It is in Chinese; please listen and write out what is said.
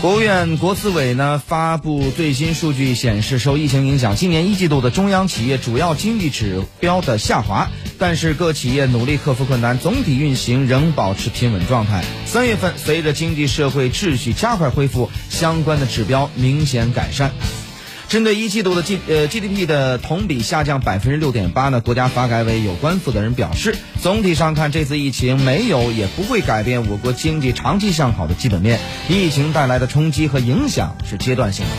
国务院国资委呢发布最新数据显示，受疫情影响，今年一季度的中央企业主要经济指标的下滑，但是各企业努力克服困难，总体运行仍保持平稳状态。三月份，随着经济社会秩序加快恢复，相关的指标明显改善。针对一季度的 G 呃 GDP 的同比下降百分之六点八呢，国家发改委有关负责人表示，总体上看，这次疫情没有也不会改变我国经济长期向好的基本面，疫情带来的冲击和影响是阶段性的。